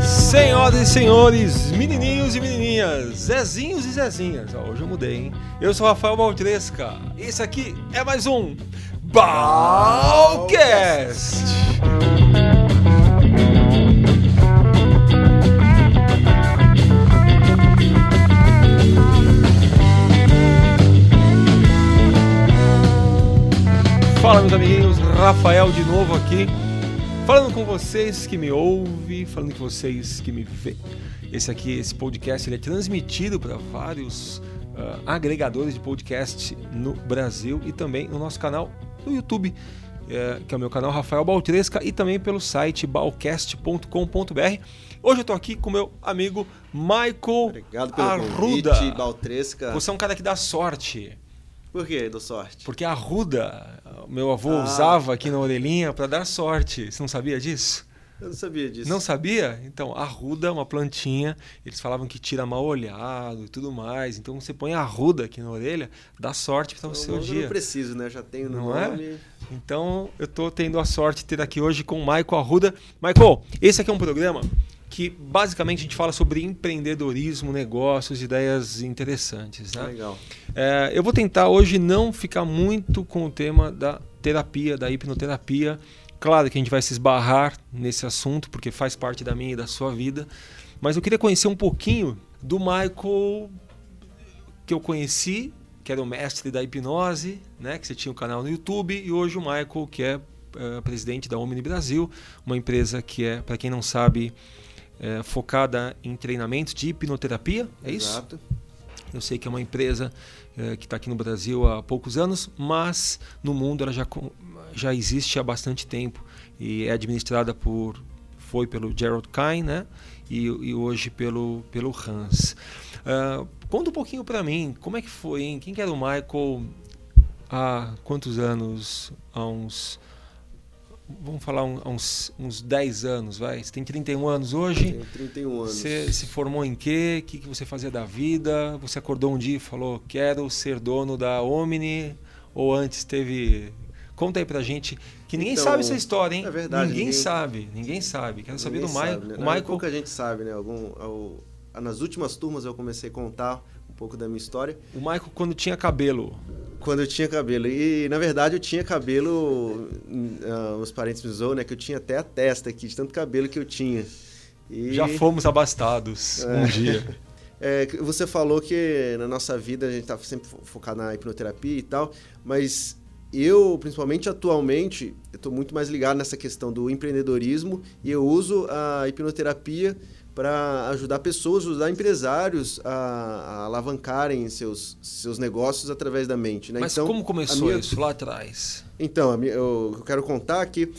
Senhoras e senhores, menininhos e menininhas, Zezinhos e Zezinhas. Ó, hoje eu mudei, hein? Eu sou Rafael Baltresca. Esse aqui é mais um Balcast. Fala, meus amiguinhos, Rafael de novo aqui. Falando com vocês que me ouvem, falando com vocês que me vê. Esse aqui, esse podcast, ele é transmitido para vários uh, agregadores de podcast no Brasil e também no nosso canal no YouTube, é, que é o meu canal Rafael Baltresca, e também pelo site balcast.com.br. Hoje eu estou aqui com meu amigo Michael Obrigado pelo Arruda. convite, Baltresca. Você é um cara que dá sorte. Por que dou sorte? Porque a arruda, meu avô Ah. usava aqui na orelhinha para dar sorte. Você não sabia disso? Eu não sabia disso. Não sabia? Então, arruda é uma plantinha, eles falavam que tira mal olhado e tudo mais. Então, você põe a arruda aqui na orelha, dá sorte para o Então, seu eu dia. não preciso, né? Eu já tenho no Não é? nome. Então, eu tô tendo a sorte de ter aqui hoje com o Michael Arruda. Michael, esse aqui é um programa que basicamente a gente fala sobre empreendedorismo, negócios, ideias interessantes. Né? Legal. É, eu vou tentar hoje não ficar muito com o tema da terapia, da hipnoterapia. Claro que a gente vai se esbarrar nesse assunto, porque faz parte da minha e da sua vida. Mas eu queria conhecer um pouquinho do Michael que eu conheci, que era o mestre da hipnose, né? que você tinha um canal no YouTube, e hoje o Michael, que é eh, presidente da Omni Brasil, uma empresa que é, para quem não sabe, é, focada em treinamentos de hipnoterapia, é isso? Exato. Eu sei que é uma empresa eh, que está aqui no Brasil há poucos anos, mas no mundo ela já, já existe há bastante tempo e é administrada por foi pelo Gerald Kine, né? E, e hoje pelo pelo Hans. Ah, conta um pouquinho para mim, como é que foi, hein? Quem que era o Michael há quantos anos? Há uns vamos falar um- uns uns 10 anos, vai. Você tem 31 anos hoje? Tenho 31 anos. Você se formou em quê? O que, que você fazia da vida? Você acordou um dia e falou, quero ser dono da Omni? Ou antes teve... Conta aí pra gente, que ninguém Então, sabe essa história, hein? é verdade, Ninguém, ninguém- sabe, ninguém sabe. Quero saber Ninguém do Michael. né? O Não, Michael... Pouca gente sabe, né? Algum, ao- nas últimas turmas eu comecei a contar um pouco da minha história. O Michael quando tinha cabelo. Quando eu tinha cabelo. E, na verdade, eu tinha cabelo... ah, os parentes me zoam, né? Que eu tinha até a testa aqui, de tanto cabelo que eu tinha. E... Já fomos abastados um dia. É, você falou que na nossa vida a gente tá sempre fo- focado na hipnoterapia e tal, mas eu, principalmente atualmente, tô muito mais ligado nessa questão do empreendedorismo e eu uso a hipnoterapia para ajudar pessoas, ajudar empresários a, a alavancarem seus, seus negócios através da mente, né? Mas Então, como começou minha- isso lá atrás? então, minha- eu, eu quero contar que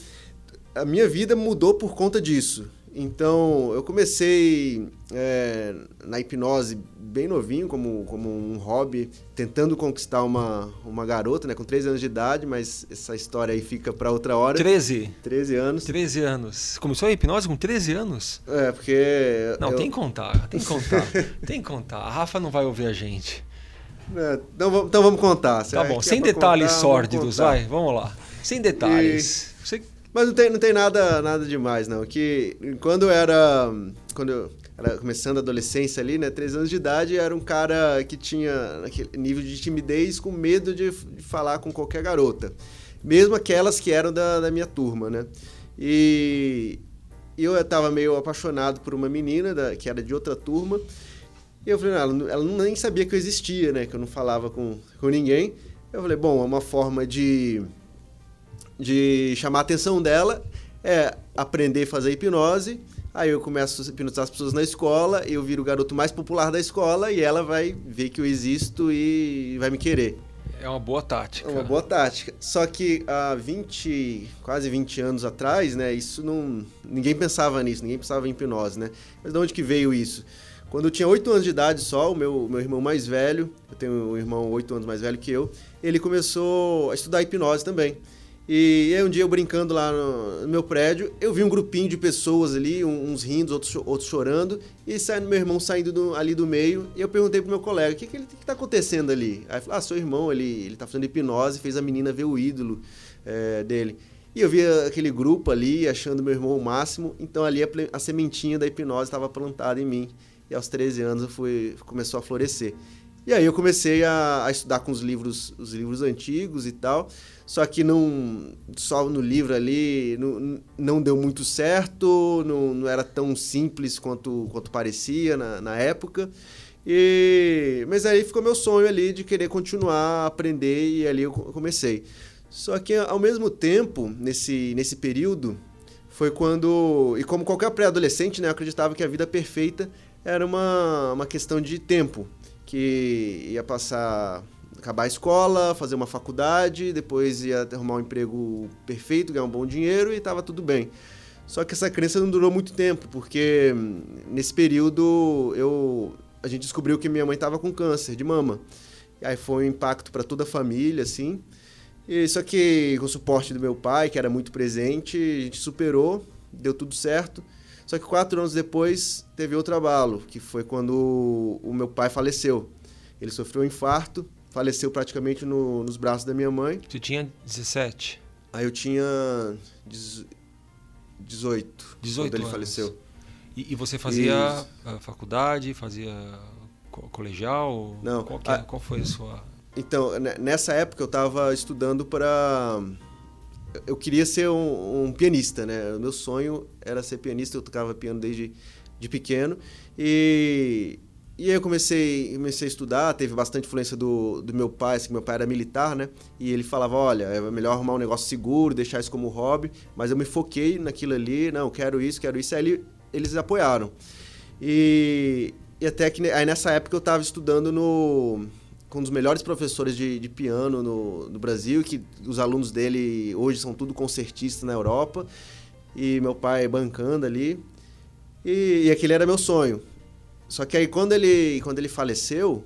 a minha vida mudou por conta disso. Então, eu comecei é, na hipnose bem novinho, como, como um hobby, tentando conquistar uma, uma garota, né, com 13 anos de idade, mas essa história aí fica para outra hora. 13. 13 anos. 13 anos. Começou a hipnose com 13 anos? É, porque. Não, eu- tem que contar, tem que contar. tem que contar. A Rafa não vai ouvir a gente. É, então, vamos, então vamos contar. Tá bom, é sem pra detalhes contar, sórdidos, vai, vamos lá. Sem detalhes. Você- Mas não tem, não tem nada, nada demais, não. Que quando era. Quando eu era começando a adolescência ali, né? 13 anos de idade, era um cara que tinha nível de timidez com medo de, de falar com qualquer garota. Mesmo aquelas que eram da, da minha turma, né? E eu estava meio apaixonado por uma menina da- que era de outra turma. E eu falei, não, ela, ela nem sabia que eu existia, né? Que eu não falava com, com ninguém. Eu falei, bom, é uma forma de de chamar a atenção dela é aprender a fazer hipnose. Aí eu começo a hipnotizar as pessoas na escola, eu viro o garoto mais popular da escola e ela vai ver que eu existo e vai me querer. É uma boa tática. É uma boa tática. Só que há 20, quase 20 anos atrás, né, isso não ninguém pensava nisso, ninguém pensava em hipnose, né? Mas de onde que veio isso? Quando eu tinha 8 anos de idade só, o meu, meu irmão mais velho, eu tenho um irmão 8 anos mais velho que eu, ele começou a estudar hipnose também. E aí um dia eu brincando lá no, meu prédio, eu vi um grupinho de pessoas ali, uns rindo, outros, outros chorando, e meu irmão saindo do, ali do meio, e eu perguntei pro meu colega, o que que, ele, que tá acontecendo ali? Aí falou, ah, seu irmão, ele, ele tá fazendo hipnose, fez a menina ver o ídolo é, dele. E eu via aquele grupo ali, achando meu irmão o máximo, então ali a, a sementinha da hipnose estava plantada em mim. E aos 13 anos eu fui, começou a florescer. E aí eu comecei a, a, estudar com os livros, os livros antigos e tal. Só que não só no livro ali não, não deu muito certo, não, não era tão simples quanto, quanto parecia na, na época. E, mas aí ficou meu sonho ali de querer continuar a aprender e ali eu comecei. Só que ao mesmo tempo, nesse, nesse período, foi quando. E como qualquer pré-adolescente, né, eu acreditava que a vida perfeita era uma, uma questão de tempo que ia passar acabar a escola, fazer uma faculdade, depois ia arrumar um emprego perfeito, ganhar um bom dinheiro e estava tudo bem. Só que essa crença não durou muito tempo, porque hum, nesse período eu a gente descobriu que minha mãe estava com câncer de mama. E aí foi um impacto para toda a família, assim. E só que com o suporte do meu pai, que era muito presente, a gente superou, deu tudo certo. Só que quatro anos depois teve outro abalo, que foi quando o meu pai faleceu. Ele sofreu um infarto, faleceu praticamente no, nos braços da minha mãe. Você tinha 17? Aí eu tinha 18, 18 quando ele anos. faleceu. E, e você fazia faculdade, fazia colegial? Não. Qual, é, qual foi a sua... Então, nessa época eu estava estudando para eu queria ser um, um, pianista, né? O meu sonho era ser pianista, eu tocava piano desde de pequeno. E, e aí eu comecei, comecei a estudar, teve bastante influência do, do meu pai, assim, meu pai era militar, né? E ele falava, olha, é melhor arrumar um negócio seguro, deixar isso como hobby. Mas eu me foquei naquilo ali, não, quero isso, quero isso. Aí eles apoiaram. E, e até que aí nessa época eu estava estudando no um dos melhores professores de, de piano no, no, Brasil, que os alunos dele hoje são tudo concertistas na Europa, e meu pai bancando ali. E, e aquele era meu sonho. Só que aí quando ele, quando ele faleceu,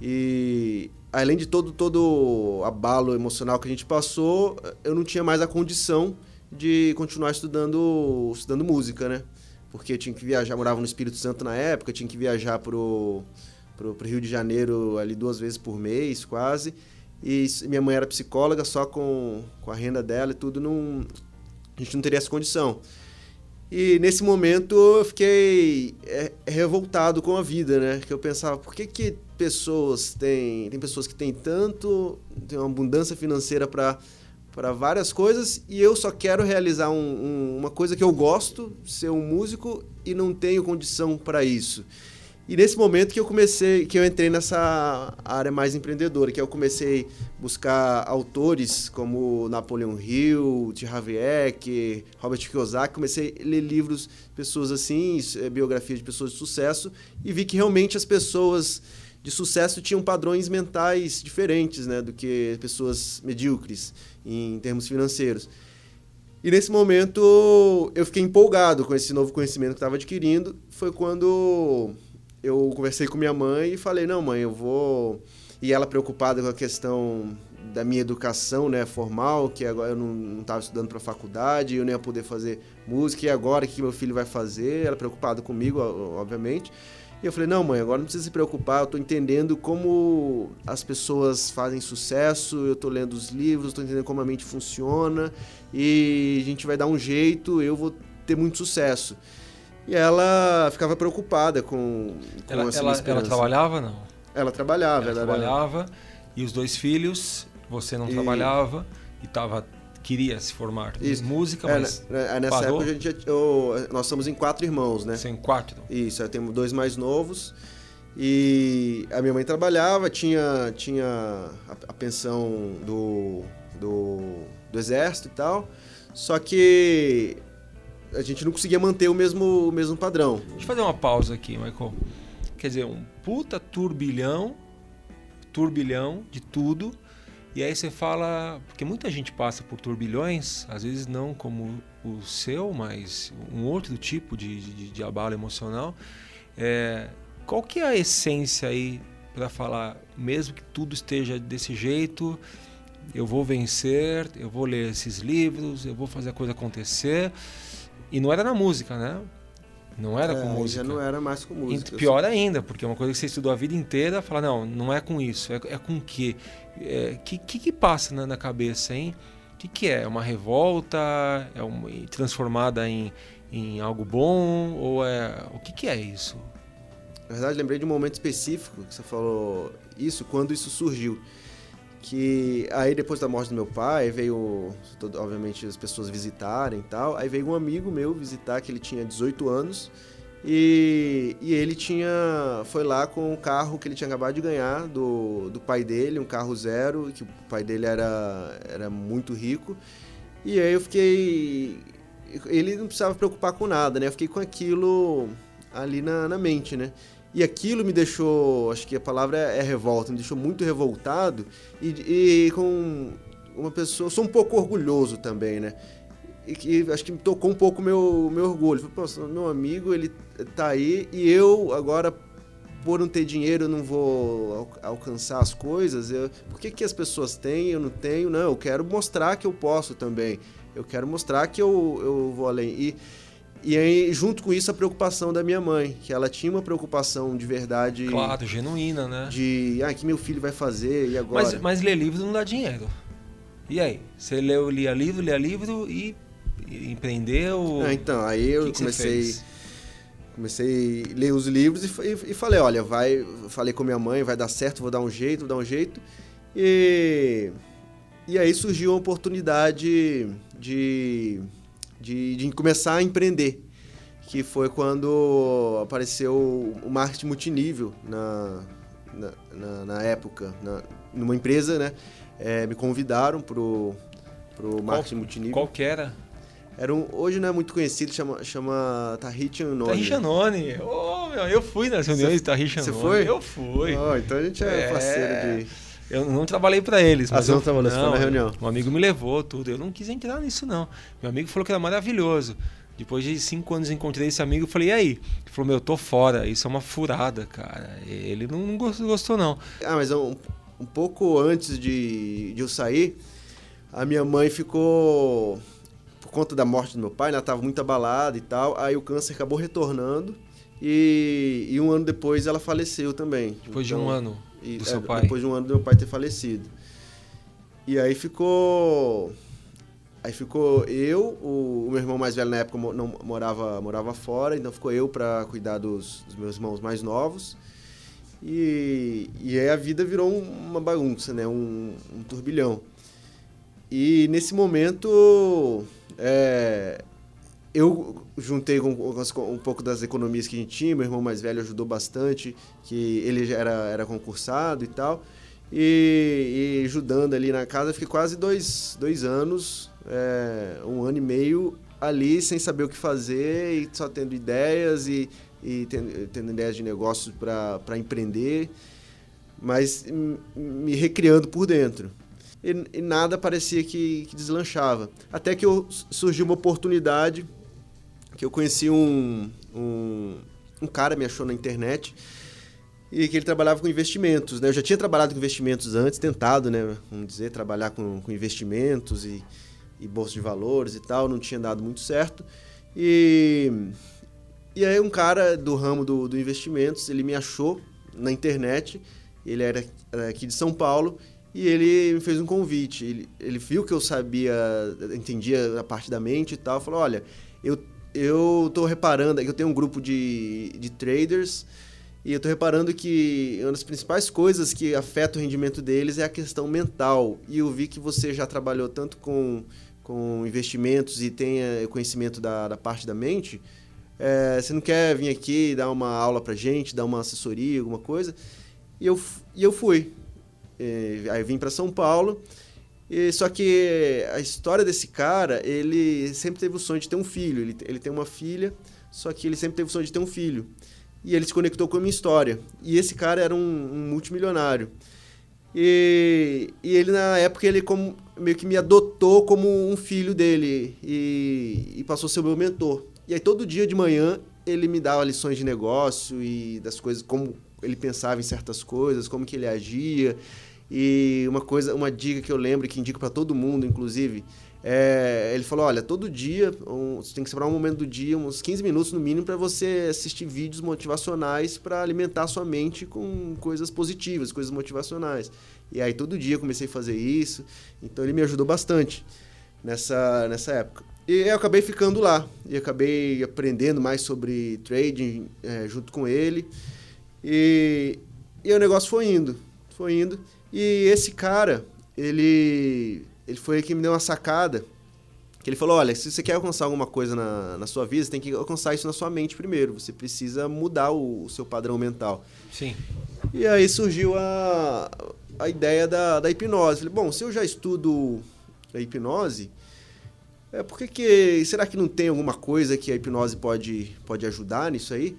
e além de todo todo abalo emocional que a gente passou, eu não tinha mais a condição de continuar estudando estudando música, né? Porque eu tinha que viajar, morava no Espírito Santo na época, tinha que viajar pro pro, pro Rio de Janeiro ali duas vezes por mês, quase. E minha mãe era psicóloga, só com, com a renda dela e tudo, não, a gente não teria essa condição. E nesse momento eu fiquei é, revoltado com a vida, né? Que eu pensava, por que, que pessoas têm. Tem pessoas que têm tanto, tem uma abundância financeira para para várias coisas e eu só quero realizar um, um, uma coisa que eu gosto, ser um músico e não tenho condição para isso. E nesse momento que eu comecei, que eu entrei nessa área mais empreendedora, que eu comecei a buscar autores como Napoleão Hill, T. Havieck, Robert Kiyosaki, comecei a ler livros, pessoas assim, eh, biografias de pessoas de sucesso, e vi que realmente as pessoas de sucesso tinham padrões mentais diferentes, né, do que pessoas medíocres em termos financeiros. E nesse momento eu fiquei empolgado com esse novo conhecimento que estava adquirindo. Foi quando eu conversei com minha mãe e falei, não, mãe, eu vou. E ela preocupada com a questão da minha educação né, formal, que agora eu não estava estudando para faculdade, eu nem ia poder fazer música, e agora o que meu filho vai fazer? Ela preocupada comigo, obviamente. E eu falei, não, mãe, agora não precisa se preocupar, eu estou entendendo como as pessoas fazem sucesso, eu estou lendo os livros, estou entendendo como a mente funciona, e a gente vai dar um jeito, eu vou ter muito sucesso. E ela ficava preocupada com, com ela, essa ela, ela trabalhava, não? Ela trabalhava. Ela, ela trabalhava. Era... E os dois filhos, você não e... trabalhava e tava, queria se formar em música, é, mas é, Nessa parou. época, a gente, eu, nós somos em quatro irmãos, né? Em quatro? Isso, eu tenho dois mais novos. E a minha mãe trabalhava, tinha, tinha a, a pensão do, do, do exército e tal. Só que a gente não conseguia manter o mesmo, o mesmo padrão. Deixa eu fazer uma pausa aqui, Michael. Quer dizer, um puta turbilhão, turbilhão de tudo. E aí você fala, porque muita gente passa por turbilhões, às vezes não como o seu, mas um outro tipo de, de, de abalo emocional. É, qual que é a essência aí para falar, mesmo que tudo esteja desse jeito, eu vou vencer, eu vou ler esses livros, eu vou fazer a coisa acontecer. E não era na música, né? Não era É, com música. Já não era mais com E música. pior ainda, porque é uma coisa que você estudou a vida inteira, fala, não, não é com isso, é, é com o quê? O é, que, que que passa na, na cabeça, hein? O que, que é? É uma revolta? É uma, transformada em, em algo bom? Ou é... O que, que é isso? Na verdade, lembrei de um momento específico que você falou isso, quando isso surgiu. Que aí, depois da morte do meu pai, veio, todo- obviamente, as pessoas visitarem e tal. Aí veio um amigo meu visitar, que ele tinha 18 anos. E, e ele tinha foi lá com um carro que ele tinha acabado de ganhar do, do pai dele, um carro zero, que o pai dele era, era muito rico. E aí eu fiquei. Ele não precisava preocupar com nada, né? Eu fiquei com aquilo ali na, na mente, né? E aquilo me deixou, acho que a palavra é, é revolta, me deixou muito revoltado e, e com uma pessoa, sou um pouco orgulhoso também, né? E que acho que me tocou um pouco meu meu orgulho. Falei, meu amigo, ele tá aí e eu agora por não ter dinheiro não vou al- alcançar as coisas. Eu, por que, que as pessoas têm e eu não tenho? Não, eu quero mostrar que eu posso também. Eu quero mostrar que eu, eu vou além. E, e aí, junto com isso, a preocupação da minha mãe, que ela tinha uma preocupação de verdade. Claro, genuína, né? De, ah, que meu filho vai fazer e agora? Mas, mas ler livro não dá dinheiro. E aí? Você leu, lia livro, lia livro e, e empreendeu? Ah, então, aí eu que comecei, comecei a ler os livros e, e, e falei, olha, vai, falei com minha mãe, vai dar certo, vou dar um jeito, vou dar um jeito. E, e aí surgiu a oportunidade de, de, de começar a empreender, que foi quando apareceu o marketing multinível na, na, na, na época, na, numa empresa, né? Eh, me convidaram pro, pro marketing multinível. Qual que era? Era um, hoje não é muito conhecido, chama, chama Tahiti Unknown. Tahi Janone. Ô, meu, eu fui nas reuniões de Tahi você Janone. foi? Eu fui. Oh, então a gente é, É. parceiro de... Eu não trabalhei pra eles. Ah, mas você não eu- trabalhou, você foi na reunião. Um amigo me levou, tudo. Eu não quis entrar nisso, não. Meu amigo falou que era maravilhoso. Depois de cinco anos encontrei esse amigo e falei, e aí? Ele falou, meu, tô fora. Isso é uma furada, cara. Ele não, não gostou, não. Ah, mas um, um pouco antes de, de eu sair, a minha mãe ficou... Por conta da morte do meu pai, ela estava muito abalada e tal. Aí o câncer acabou retornando. E, e um ano depois ela faleceu também. Depois de Então, um ano E, do é, seu pai. Depois de um ano do meu pai ter falecido. E aí ficou. Aí ficou eu, o, o meu irmão mais velho na época não morava, morava fora, então ficou eu para cuidar dos, dos meus irmãos mais novos. E, e aí a vida virou um- uma bagunça, né? Um, um turbilhão. E nesse momento é, eu juntei com, com um pouco das economias que a gente tinha, meu irmão mais velho ajudou bastante, que ele já era, era concursado e tal. E, e ajudando ali na casa, fiquei quase dois, dois anos, é, um ano e meio ali sem saber o que fazer e só tendo ideias e, e tendo, tendo ideias de negócios para empreender, mas me recriando por dentro. E, e nada parecia que, que deslanchava. Até que eu, surgiu uma oportunidade que eu conheci um, um, um cara, me achou na internet, e que ele trabalhava com investimentos, né? Eu já tinha trabalhado com investimentos antes, tentado, né? Vamos dizer, trabalhar com, com investimentos e, e bolsa de valores e tal, não tinha dado muito certo. E, e aí um cara do ramo do, do investimentos, ele me achou na internet, ele era aqui de São Paulo, e ele me fez um convite. Ele, ele viu que eu sabia, entendia a parte da mente e tal, falou, olha, eu, eu tô reparando, que eu tenho um grupo de, de traders, e eu tô reparando que uma das principais coisas que afeta o rendimento deles é a questão mental. E eu vi que você já trabalhou tanto com, com investimentos e tem conhecimento da, da parte da mente. É, você não quer vir aqui dar uma aula pra gente, dar uma assessoria, alguma coisa? E eu, e eu fui. É, aí eu vim para São Paulo. E, só que a história desse cara, ele sempre teve o sonho de ter um filho. Ele, ele tem uma filha, só que ele sempre teve o sonho de ter um filho. E ele se conectou com a minha história. E esse cara era um, um multimilionário. E, e ele, na época, ele como, meio que me adotou como um filho dele. E, e passou a ser o meu mentor. E aí, todo dia de manhã, ele me dava lições de negócio e das coisas, como ele pensava em certas coisas, como que ele agia. E uma coisa, uma dica que eu lembro que indico para todo mundo, inclusive, é, ele falou: olha, todo dia, um, você tem que separar um momento do dia, uns 15 minutos no mínimo, para você assistir vídeos motivacionais para alimentar sua mente com coisas positivas, coisas motivacionais. E aí todo dia eu comecei a fazer isso, então ele me ajudou bastante nessa, nessa época. E eu acabei ficando lá, e acabei aprendendo mais sobre trading é, junto com ele. E, e o negócio foi indo, foi indo. E esse cara, ele, ele foi que me deu uma sacada. Que ele falou: olha, se você quer alcançar alguma coisa na, na sua vida, você tem que alcançar isso na sua mente primeiro. Você precisa mudar o, o seu padrão mental. Sim. E aí surgiu a, a ideia da, da hipnose. Falei, bom, se eu já estudo a hipnose, é, por que, que será que não tem alguma coisa que a hipnose pode, pode ajudar nisso aí?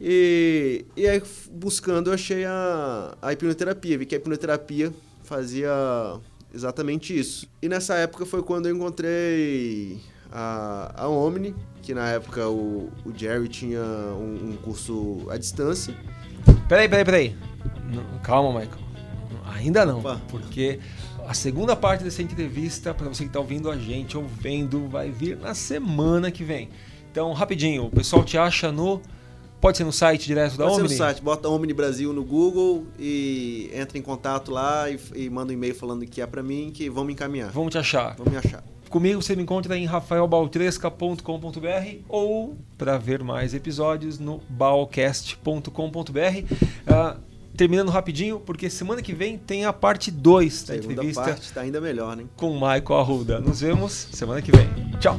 E, e aí, buscando, eu achei a, a hipnoterapia. Vi que a hipnoterapia fazia exatamente isso. E nessa época foi quando eu encontrei a, a Omni, que na época o, o Jerry tinha um, um curso à distância. Peraí, peraí, peraí. Calma, Michael. Ainda não, Opa. porque a segunda parte dessa entrevista, para você que está ouvindo a gente, ouvindo, vai vir na semana que vem. Então, rapidinho, o pessoal te acha no. Pode ser no site direto da Pode Omni? Pode ser no site, bota Omni Brasil no Google e entra em contato lá e, e manda um e-mail falando que é para mim, que vão me encaminhar. Vão te achar. Vão me achar. Comigo você me encontra em rafaelbaltresca.com.br ou para ver mais episódios no balcast.com.br. Uh, terminando rapidinho, porque semana que vem tem a parte 2 da Segunda entrevista. parte tá ainda melhor, né? Com o Michael Arruda. Nos vemos semana que vem. Tchau!